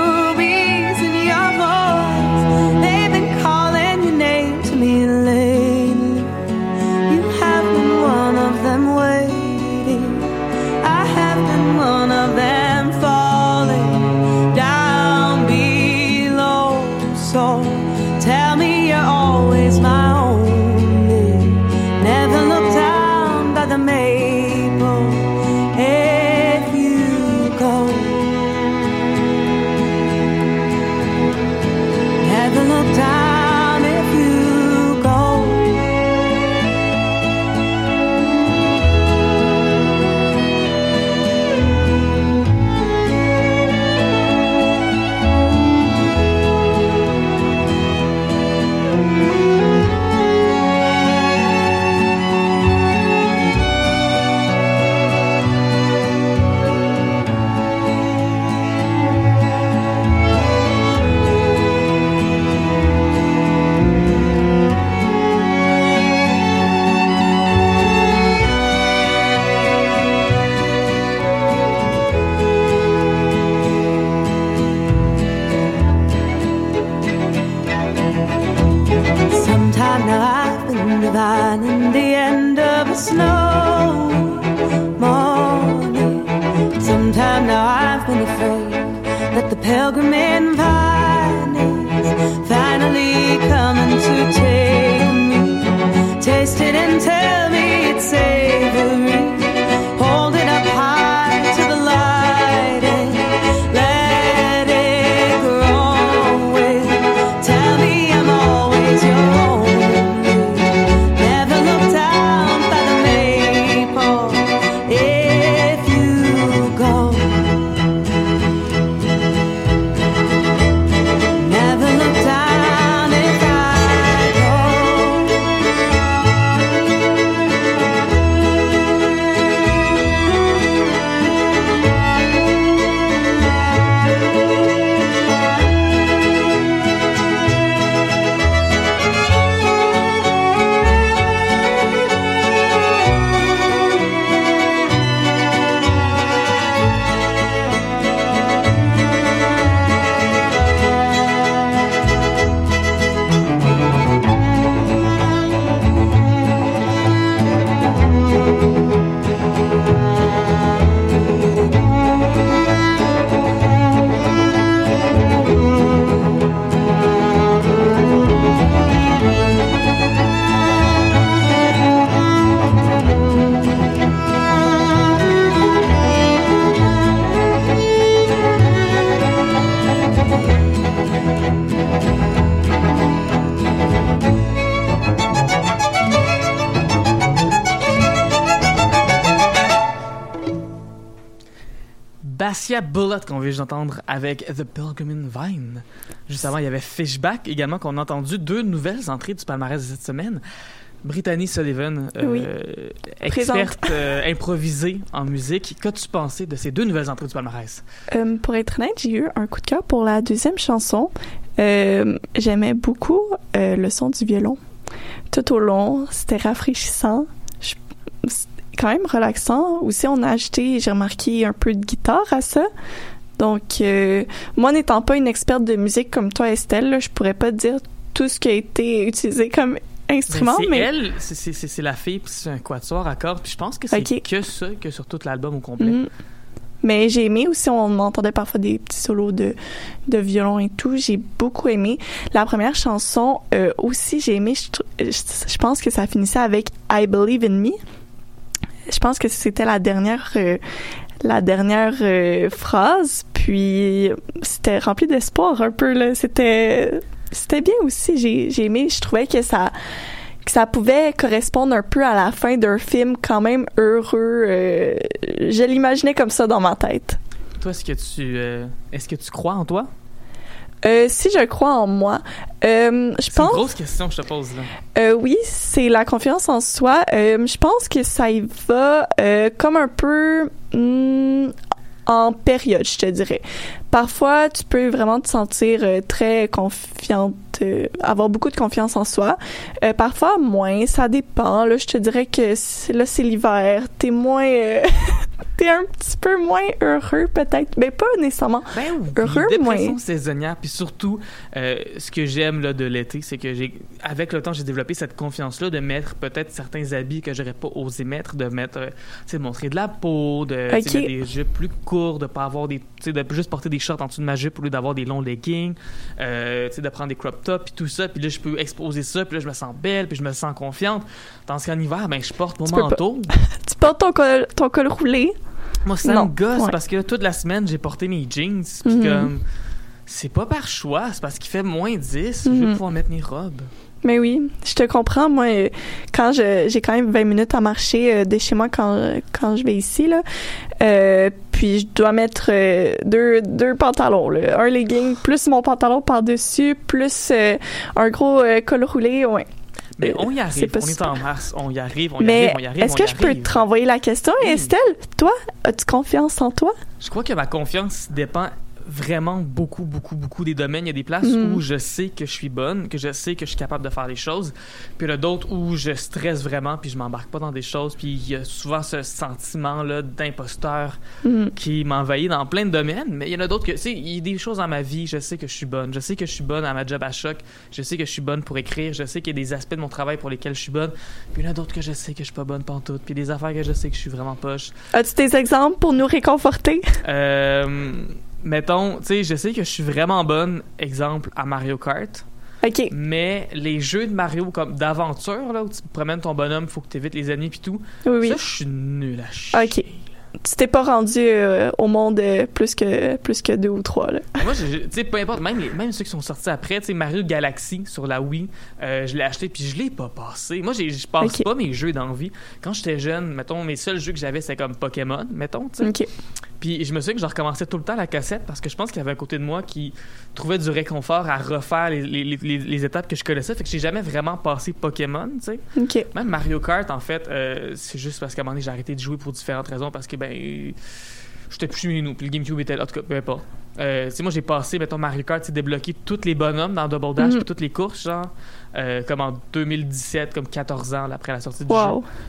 C: vient d'entendre avec The Pilgrim Vine? Juste avant, il y avait Fishback également qu'on a entendu. Deux nouvelles entrées du palmarès de cette semaine. Brittany Sullivan, euh,
D: Oui.
C: experte euh, improvisée en musique. Qu'as-tu pensé de ces deux nouvelles entrées du palmarès?
D: Euh, pour être honnête, j'ai eu un coup de cœur pour la deuxième chanson. Euh, J'aimais beaucoup euh, le son du violon. Tout au long, c'était rafraîchissant. Je- quand même relaxant. Aussi, on a ajouté, j'ai remarqué, un peu de guitare à ça. Donc, euh, moi, n'étant pas une experte de musique comme toi, Estelle, là, je pourrais pas dire tout ce qui a été utilisé comme instrument,
C: Ben, c'est
D: mais
C: elle, c'est- la fille, puis c'est un quatuor à cordes. Puis je pense que c'est
D: Ok.
C: que ça, que sur tout l'album au complet.
D: Mhm. Mais j'ai aimé aussi, on entendait parfois des petits solos de, de violon et tout. J'ai beaucoup aimé. La première chanson euh, aussi, j'ai aimé. Je, trou- je, je pense que ça finissait avec I Believe in Me. Je pense que c'était la dernière, euh, la dernière euh, phrase. Puis c'était rempli d'espoir un peu. C'était, c'était bien aussi. J'ai, j'ai aimé. Je trouvais que ça que ça pouvait correspondre un peu à la fin d'un film quand même heureux. euh, je l'imaginais comme ça dans ma tête.
C: Toi, est-ce que tu, euh, est-ce que tu crois en toi?
D: Euh, si je crois en moi, euh, je
C: C'est une
D: pense,
C: grosse question que je te pose là.
D: euh, oui, c'est la confiance en soi. Euh, je pense que ça y va euh, comme un peu hmm, en période, je te dirais. Parfois, tu peux vraiment te sentir euh, très confiante, euh, avoir beaucoup de confiance en soi. Euh, parfois, moins, ça dépend. Là, je te dirais que là, c'est l'hiver. T'es moins... T'es un petit peu moins heureux, peut-être. Mais pas nécessairement.
C: Ben oui,
D: Heureux,
C: dépression
D: moins.
C: saisonnière, puis surtout, euh, ce que j'aime là, de l'été, c'est que j'ai, avec le temps, j'ai développé cette confiance-là de mettre peut-être certains habits que j'aurais pas osé mettre, de mettre, euh, tu sais, de montrer de la peau, de tu sais,
D: Ok.
C: mettre des jupes plus courts, de pas avoir des, tu sais, de juste porter des shorts en dessous de ma jupe au lieu d'avoir des longs leggings, euh, tu sais, de prendre des crop tops puis tout ça, puis là je peux exposer ça, puis là je me sens belle, puis je me sens confiante. Tandis qu'en hiver, ben je porte mon
D: Tu peux pas.
C: manteau.
D: Tu portes ton col, ton col roulé?
C: Moi, ça
D: Non,
C: me gosse
D: ouais.
C: parce que toute la semaine, j'ai porté mes jeans. Puis
D: Mhm.
C: comme, c'est pas par choix, c'est parce qu'il fait moins 10. Je vais
D: Mhm.
C: pouvoir mettre mes robes.
D: Mais oui, je te comprends. Moi, euh, quand je j'ai quand même 20 minutes à marcher euh, de chez moi quand quand je vais ici là, euh, puis je dois mettre deux deux pantalons, là. un legging plus mon pantalon par dessus plus un gros col roulé, ouais.
C: Mais on y arrive. On est en mars. On y arrive, on y
D: Mais
C: arrive, on y arrive.
D: est-ce
C: on
D: que je peux te renvoyer la question,
C: Oui.
D: Estelle? Toi, as-tu confiance en toi?
C: Je crois que ma confiance dépend vraiment beaucoup, beaucoup, beaucoup des domaines. Il y a des places
D: Mhm.
C: où je sais que je suis bonne, que je sais que je suis capable de faire les choses. Puis il y a d'autres où je stresse vraiment, puis je m'embarque pas dans des choses. Puis il y a souvent ce sentiment-là d'imposteur
D: Mhm.
C: qui m'envahit dans plein de domaines. Mais il y en a d'autres que, tu sais, il y a des choses dans ma vie, je sais que je suis bonne. Je sais que je suis bonne à ma job à choc. Je sais que je suis bonne pour écrire. Je sais qu'il y a des aspects de mon travail pour lesquels je suis bonne. Puis il y en a d'autres que je sais que je suis pas bonne pantoute. Puis des affaires que je sais que je suis vraiment poche.
D: As-tu des exemples pour nous réconforter?
C: Euh, mettons, tu sais, je sais que je suis vraiment bonne, exemple, à Mario Kart.
D: OK.
C: Mais les jeux de Mario comme d'aventure, là, où tu promènes ton bonhomme, faut que tu évites les ennemis puis tout,
D: Oui, oui.
C: ça, je suis nul à chier.
D: OK. Tu t'es pas rendu euh, au monde euh, plus que plus que deux ou trois là.
C: Moi, tu sais, peu importe, même, les- même ceux qui sont sortis après, tu sais, Mario Galaxy sur la Wii, euh, je l'ai acheté puis je l'ai pas passé. Moi, j'ai- je passe pas mes jeux d'envie. Quand j'étais jeune, mettons, mes seuls jeux que j'avais, c'était comme Pokémon, mettons, tu sais.
D: OK.
C: Puis je me souviens que je recommençais tout le temps la cassette parce que je pense qu'il y avait un côté de moi qui trouvait du réconfort à refaire les, les- les- étapes que je connaissais. Fait que j'ai jamais vraiment passé Pokémon, tu sais. Même Mario Kart, en fait, euh, c'est juste parce qu'à un moment donné, j'ai arrêté de jouer pour différentes raisons parce que, ben, j'étais plus chez nous. Puis le GameCube était là, en tout cas, peu importe. Euh, moi, j'ai passé, mettons, Mario Kart, c'est débloqué tous les bonhommes dans Double Dash
D: Mhm.
C: puis toutes les courses, genre, euh, comme en 2017, comme 14 ans là, après la sortie du jeu.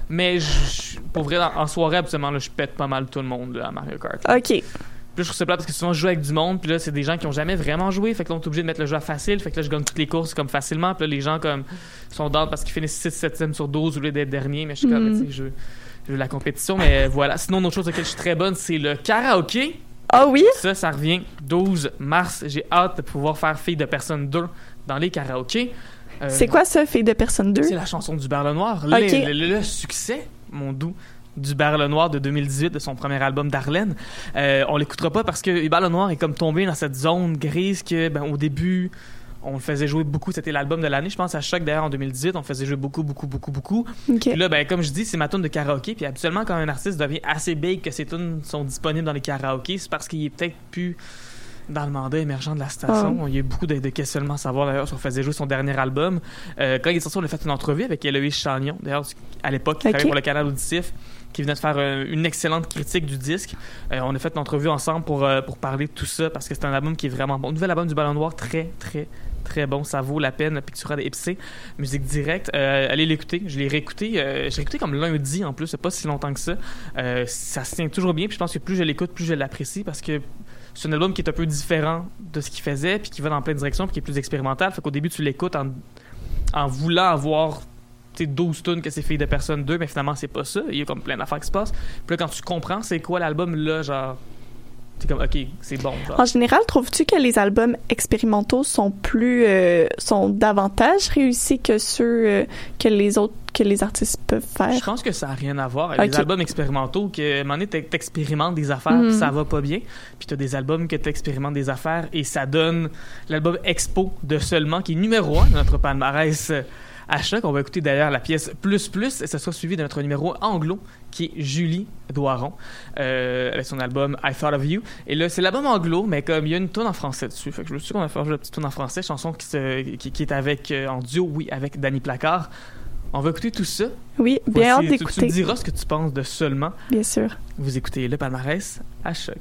C: Mais je- pour vrai, en, en soirée, absolument, là, je pète pas mal tout le monde là, à Mario Kart.
D: OK.
C: Puis là, je trouve ça plate parce que souvent, je joue avec du monde, puis là, c'est des gens qui ont jamais vraiment joué, fait que là, on est obligé de mettre le jeu à facile, fait que là, je gagne toutes les courses comme facilement, puis là, les gens, comme, sont down parce qu'ils finissent 6 7 sur 12 au lieu d'être dernier, mais je suis comme,
D: Mhm.
C: tu sais, je, je veux la compétition, mais voilà. Sinon, une autre chose auquel je suis très bonne, c'est le karaoké.
D: Ah oui?
C: Ça, ça revient 12 mars. J'ai hâte de pouvoir faire Fille de personne 2 dans les karaokés. Euh,
D: C'est quoi ça, Fille de personne 2?
C: c'est la chanson du Bar le Noir. Le, le- le succès, mon doux, du Bar le Noir de 2018, de son premier album d'Arlène. Euh, on l'écoutera pas parce que le Noir est comme tombé dans cette zone grise que, ben, au début, on le faisait jouer beaucoup. C'était l'album de l'année, je pense, à Choc d'ailleurs en 2018. On le faisait jouer beaucoup, beaucoup, beaucoup, beaucoup. Puis là, ben, comme je dis, c'est ma tune de karaoké. Puis habituellement, quand un artiste devient assez big que ses tunes sont disponibles dans les karaokés, c'est parce qu'il est peut-être plus dans le mandat émergent de la station. Il y a eu beaucoup de, de questionnements à savoir d'ailleurs sur faisait jouer son dernier album. Euh, quand il est sorti, on a fait une entrevue avec Héloïse Chagnon, d'ailleurs, à l'époque, qui
D: Ok.
C: travaillait pour le canal auditif, qui venait de faire euh, une excellente critique du disque. Euh, on a fait une entrevue ensemble pour, euh, pour parler de tout ça parce que c'est un album qui est vraiment bon. Nouvel album du Ballon Noir, très, très, très bon. Ça vaut la peine. Pictura épicé, musique directe. Allez l'écouter. Je l'ai réécouté. je l'ai écouté comme lundi en plus. C'est pas si longtemps que ça. Ça se tient toujours bien. Puis je pense que plus je l'écoute, plus je l'apprécie parce que c'est un album qui est un peu différent de ce qu'il faisait, puis qui va dans plein de directions, puis qui est plus expérimental. Fait qu'au début, tu l'écoutes en, en voulant avoir tu sais, 12 tunes que c'est Fille de personne 2, mais finalement, c'est pas ça. Il y a comme plein d'affaires qui se passent. Puis là, quand tu comprends c'est quoi l'album, là, genre, t'es comme, ok, c'est bon. Genre.
D: En général, trouves-tu que les albums expérimentaux sont plus euh, sont davantage réussis que ceux euh, que les autres que les artistes peuvent
C: Je
D: faire?
C: pense que ça n'a rien à voir avec
D: Ok.
C: les albums expérimentaux que à un moment donné, t'ex- t'expérimentes des affaires
D: Mhm.
C: puis ça va pas bien puis t'as des albums que t'expérimentes des affaires et ça donne l'album Expo de Seulement qui est numéro un de notre palmarès euh, à choc on va écouter d'ailleurs la pièce Plus Plus. Et ça sera suivi de notre numéro anglo qui est Julie Doiron euh, avec son album I Thought of You. Et là c'est l'album anglo mais comme il y a une tonne en français dessus. Fait que je me suis dit qu'on faire jouer la petite tonne en français. Chanson qui, se, qui, qui est avec euh, en duo oui avec Danny Placard. On va écouter tout ça.
D: Oui, bien hâte
C: tu- Tu, me
D: d'écouter,
C: diras ce que tu penses de seulement.
D: bien sûr.
C: Vous écoutez le palmarès à choc.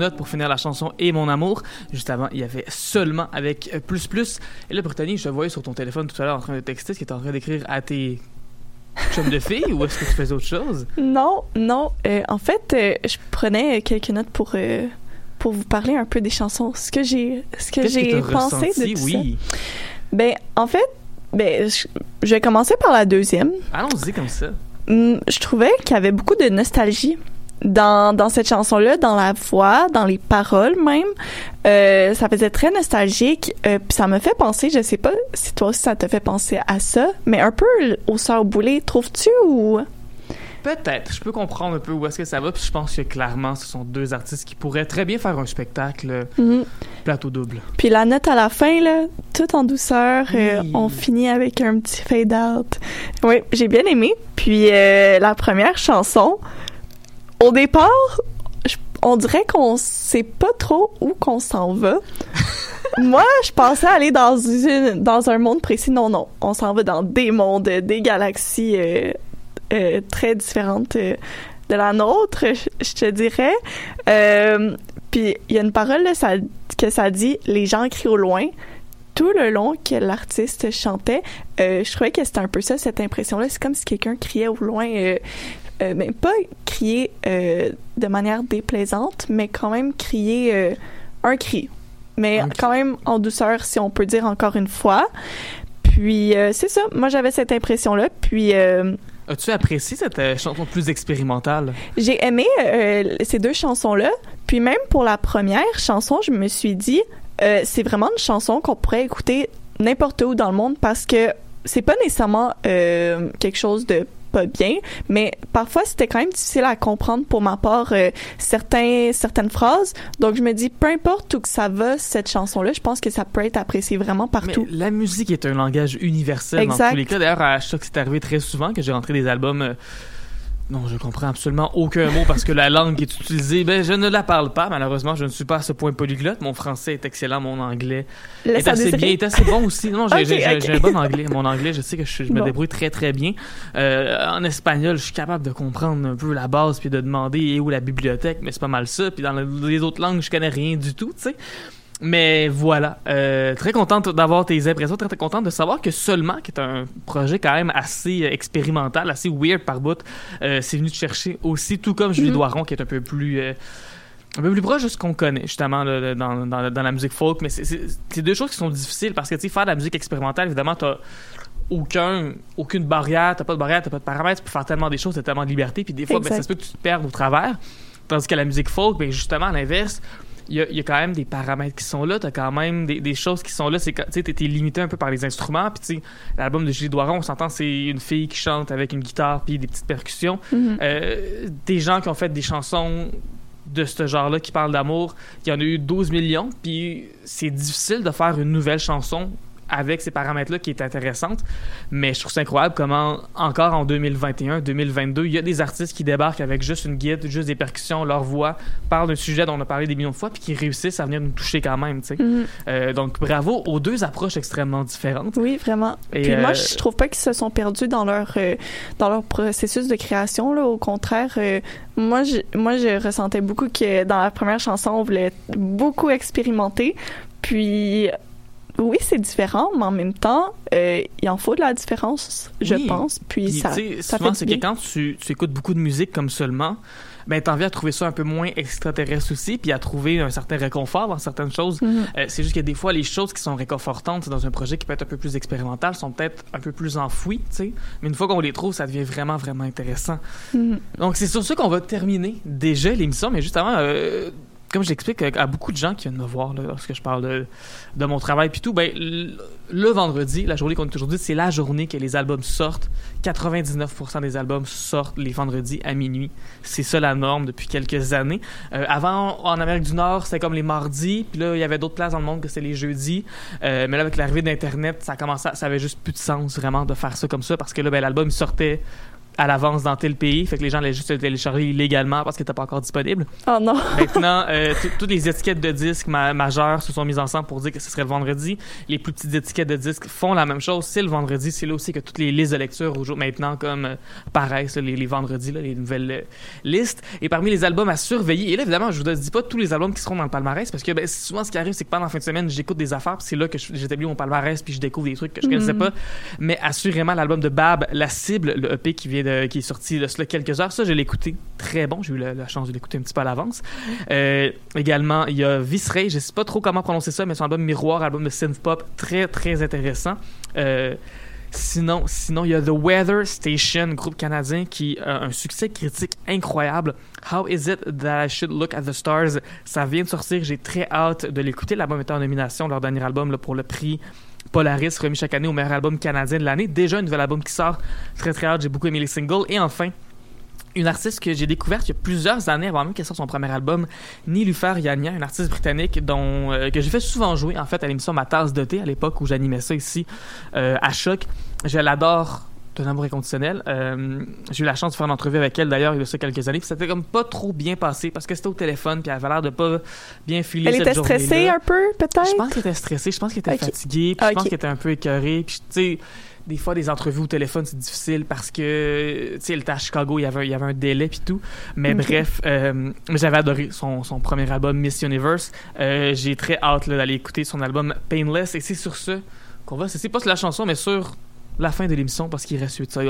C: Note pour finir la chanson Et mon amour. Juste avant, il y avait seulement avec plus plus. Et là, Brittany, je te voyais sur ton téléphone tout à l'heure en train de texter, ce que tu en train d'écrire à tes chums de filles ou est-ce que tu faisais autre chose?
D: Non, non. euh, en fait, euh, je prenais quelques notes pour euh, pour vous parler un peu des chansons. Ce que j'ai ce que j'ai pensé
C: ressenti?
D: de tout
C: Oui.
D: ça. Ben, en fait, ben, je, je vais commencer par la deuxième.
C: Allons-y comme ça.
D: Hum, je trouvais qu'il y avait beaucoup de nostalgie dans, dans cette chanson-là, dans la voix, dans les paroles même. Euh, ça faisait très nostalgique. Euh, puis ça me fait penser, je sais pas si toi aussi ça te fait penser à ça, mais un peu au Sœurs Boulay, trouves-tu ou...
C: Peut-être. Je peux comprendre un peu où est-ce que ça va. Puis je pense que clairement, ce sont deux artistes qui pourraient très bien faire un spectacle
D: Mhm.
C: plateau double.
D: Puis la note à la fin, là, tout en douceur, euh, on finit avec un petit fade-out. Oui, j'ai bien aimé. Puis euh, la première chanson, au départ, je- on dirait qu'on sait pas trop où qu'on s'en va. Moi, je pensais aller dans une dans un monde précis. Non, non, on s'en va dans des mondes, des galaxies euh, euh, très différentes euh, de la nôtre, je, je te dirais. Puis il y a une parole là, ça, que ça dit les gens crient au loin. Tout le long que l'artiste chantait, euh, je trouvais que c'était un peu ça, cette impression-là. C'est comme si quelqu'un criait au loin, euh, euh, mais pas crier euh, de manière déplaisante, mais quand même crier euh, un cri. Mais quand même en douceur, si on peut dire encore une fois. Puis c'est ça, moi j'avais cette impression-là. Puis
C: As-tu apprécié cette chanson plus expérimentale?
D: j'ai aimé ces deux chansons-là. Puis même pour la première chanson, je me suis dit, c'est vraiment une chanson qu'on pourrait écouter n'importe où dans le monde parce que c'est pas nécessairement quelque chose de pas bien, mais parfois c'était quand même difficile à comprendre pour ma part euh, certains certaines phrases. Donc je me dis peu importe où que ça va cette chanson là, je pense que ça peut être apprécié vraiment partout.
C: Mais la musique est un langage universel dans
D: Exact.
C: tous les cas. D'ailleurs, à chaque c'est arrivé très souvent que j'ai rentré des albums. euh, non, je comprends absolument aucun mot parce que la langue qui est utilisée, ben, je ne la parle pas. Malheureusement, je ne suis pas à ce point polyglotte. Mon français est excellent, mon anglais
D: Laisse
C: est assez
D: désirer.
C: bien, est assez bon aussi. Non, j'ai un bon anglais. Mon anglais, je sais que je, je me
D: Bon.
C: débrouille très très bien. Euh, en espagnol, je suis capable de comprendre un peu la base puis de demander où la bibliothèque, mais c'est pas mal ça. Puis dans le- les autres langues, je connais rien du tout, tu sais. Mais voilà, euh, très contente d'avoir tes impressions, très, très contente de savoir que seulement, qui est un projet quand même assez euh, expérimental, assez weird par bout, euh, c'est venu te chercher aussi, tout comme Julie
D: Mhm.
C: Doiron, qui est un peu plus... euh, un peu plus proche de ce qu'on connaît, justement, là, dans, dans, dans la musique folk. Mais c'est- deux choses qui sont difficiles parce que, tu sais, faire de la musique expérimentale, évidemment, t'as aucun, aucune barrière, t'as pas de barrière, t'as pas de paramètres, tu peux faire tellement des choses, t'as tellement de liberté, puis des fois, ben, ça se peut que tu te perdes au travers. Tandis que la musique folk, ben, justement, à l'inverse, il y, a, il y a quand même des paramètres qui sont là, t'as quand même des, des choses qui sont là. C'est Tu sais, t'es limité un peu par les instruments, puis l'album de Julie Doiron, on s'entend, c'est une fille qui chante avec une guitare puis des petites percussions.
D: Mhm.
C: Euh, des gens qui ont fait des chansons de ce genre-là qui parlent d'amour, il y en a eu 12 millions, puis c'est difficile de faire une nouvelle chanson avec ces paramètres-là qui est intéressante, mais je trouve ça incroyable comment, encore en 2021, 2022, il y a des artistes qui débarquent avec juste une guide, juste des percussions, leur voix, parlent d'un sujet dont on a parlé des millions de fois, puis qui réussissent à venir nous toucher quand même.
D: Mhm.
C: Euh, donc bravo aux deux approches extrêmement différentes.
D: Oui, vraiment.
C: Et,
D: Puis
C: euh,
D: moi, je trouve pas qu'ils se sont perdus dans leur euh, dans leur processus de création. Là. Au contraire, euh, moi, je, moi, je ressentais beaucoup que dans la première chanson, on voulait beaucoup expérimenter. Puis, oui, c'est différent, mais en même temps, euh, il en faut de la différence, je
C: Oui.
D: pense. Puis,
C: Puis,
D: ça, ça
C: souvent,
D: fait
C: c'est que quand tu, tu écoutes beaucoup de musique comme seulement, ben, t'as envie à trouver ça un peu moins extraterrestre aussi, puis à trouver un certain réconfort dans certaines choses.
D: Mhm.
C: Euh, c'est juste que des fois, les choses qui sont réconfortantes dans un projet qui peut être un peu plus expérimental sont peut-être un peu plus enfouies, tu sais. Mais une fois qu'on les trouve, ça devient vraiment, vraiment intéressant.
D: Mhm.
C: Donc, c'est sur ça qu'on va terminer déjà l'émission, mais juste avant, euh, comme je l'explique à beaucoup de gens qui viennent me voir lorsque je parle de, mon travail puis tout, ben, le, vendredi, la journée qu'on est aujourd'hui, c'est la journée que les albums sortent. 99% des albums sortent les vendredis à minuit. C'est ça la norme depuis quelques années. Euh, avant, en Amérique du Nord, c'était comme les mardis, puis là, il y avait d'autres places dans le monde que c'était les jeudis. Euh, mais là, avec l'arrivée d'Internet, ça commençait, ça avait juste plus de sens vraiment de faire ça comme ça parce que là, ben, l'album sortait à l'avance dans tel pays, fait que les gens allaient juste le télécharger illégalement parce qu'il n'était pas encore disponible.
D: Oh non.
C: Maintenant, euh, tout- toutes les étiquettes de disques ma- majeures se sont mises ensemble pour dire que ce serait le vendredi. Les plus petites étiquettes de disques font la même chose. C'est le vendredi. C'est là aussi que toutes les listes de lecture aujourd'hui, maintenant comme euh, paraissent les, les vendredis, là, les nouvelles euh, listes. Et parmi les albums à surveiller, et là évidemment, je vous dis pas tous les albums qui seront dans le palmarès parce que ben, souvent ce qui arrive, c'est que pendant la fin de semaine, j'écoute des affaires, c'est là que j'établis mon palmarès, puis je découvre des trucs que je connaissais
D: Mhm.
C: pas. Mais assurément, l'album de Bab, La Cible, le EP qui vient de, qui est sorti de cela quelques heures, ça, je l'ai écouté très bon. J'ai eu la, chance de l'écouter un petit peu à l'avance. Euh, également, il y a Visray, je sais pas trop comment prononcer ça, mais son album Miroir, album de synth pop, très très intéressant. Euh, Sinon, sinon, il y a The Weather Station, groupe canadien qui a un succès critique incroyable. How is it that I should look at the stars? Ça vient de sortir, j'ai très hâte de l'écouter. L'album était en nomination, leur dernier album, pour le prix Polaris, remis chaque année au meilleur album canadien de l'année. Déjà un nouvel album qui sort. Très très hâte, j'ai beaucoup aimé les singles. Et enfin, une artiste que j'ai découverte il y a plusieurs années avant même qu'elle sorte son premier album, Nilufer Yania, une artiste britannique dont euh, que j'ai fait souvent jouer en fait à l'émission Ma tasse de thé à l'époque où j'animais ça ici euh, à Choc. Je l'adore d'un amour inconditionnel. Euh, j'ai eu la chance de faire une entrevue avec elle d'ailleurs il y a ça quelques années, puis c'était comme pas trop bien passé parce que c'était au téléphone puis elle avait l'air de pas bien filer
D: Elle
C: cette
D: était stressée un peu, peut-être?
C: Je pense qu'elle était stressée, je pense qu'elle était fatiguée, puis
D: Ah,
C: je pense
D: ok.
C: qu'elle était un peu écœurée. Puis, tu sais, des fois, des entrevues au téléphone, c'est difficile parce que, tu sais, elle était à Chicago, il y avait, il y avait un délai, puis tout. Mais bref, euh, j'avais adoré son, son premier album, Miss Universe. Euh, J'ai très hâte là, d'aller écouter son album Painless. Et c'est sur ce qu'on va, c'est pas sur la chanson, mais sur la fin de l'émission parce qu'il reste 8 secondes.